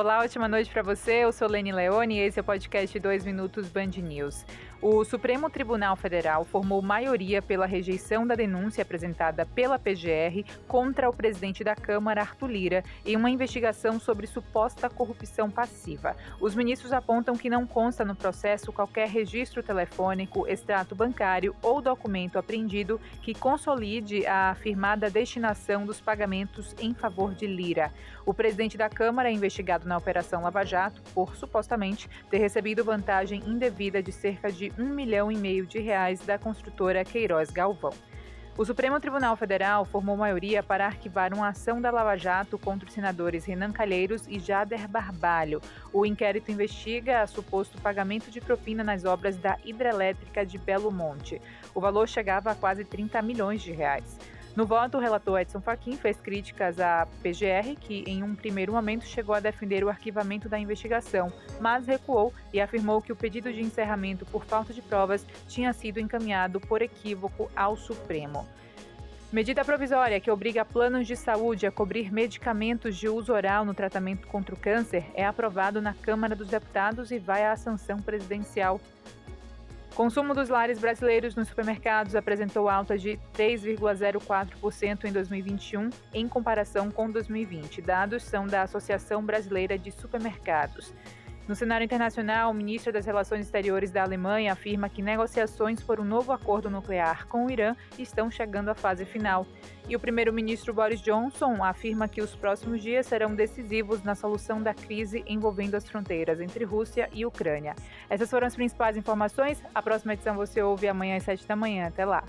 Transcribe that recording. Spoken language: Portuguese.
Olá, ótima noite para você. Eu sou Lene Leone e esse é o podcast 2 Minutos Band News. O Supremo Tribunal Federal formou maioria pela rejeição da denúncia apresentada pela PGR contra o presidente da Câmara, Arthur Lira, em uma investigação sobre suposta corrupção passiva. Os ministros apontam que não consta no processo qualquer registro telefônico, extrato bancário ou documento apreendido que consolide a afirmada destinação dos pagamentos em favor de Lira. O presidente da Câmara é investigado na Operação Lava Jato por supostamente ter recebido vantagem indevida de cerca de um milhão e meio de reais da construtora Queiroz Galvão. O Supremo Tribunal Federal formou maioria para arquivar uma ação da Lava Jato contra os senadores Renan Calheiros e Jader Barbalho. O inquérito investiga suposto pagamento de propina nas obras da hidrelétrica de Belo Monte. O valor chegava a quase 30 milhões de reais. No voto, o relator Edson Fachin fez críticas à PGR, que em um primeiro momento chegou a defender o arquivamento da investigação, mas recuou e afirmou que o pedido de encerramento por falta de provas tinha sido encaminhado por equívoco ao Supremo. Medida provisória que obriga planos de saúde a cobrir medicamentos de uso oral no tratamento contra o câncer é aprovado na Câmara dos Deputados e vai à sanção presidencial Consumo dos lares brasileiros nos supermercados apresentou alta de 3,04% em 2021 em comparação com 2020. Dados são da Associação Brasileira de Supermercados. No cenário internacional, o ministro das Relações Exteriores da Alemanha afirma que negociações por um novo acordo nuclear com o Irã estão chegando à fase final. E o primeiro-ministro Boris Johnson afirma que os próximos dias serão decisivos na solução da crise envolvendo as fronteiras entre Rússia e Ucrânia. Essas foram as principais informações. A próxima edição você ouve amanhã às 7 da manhã. Até lá.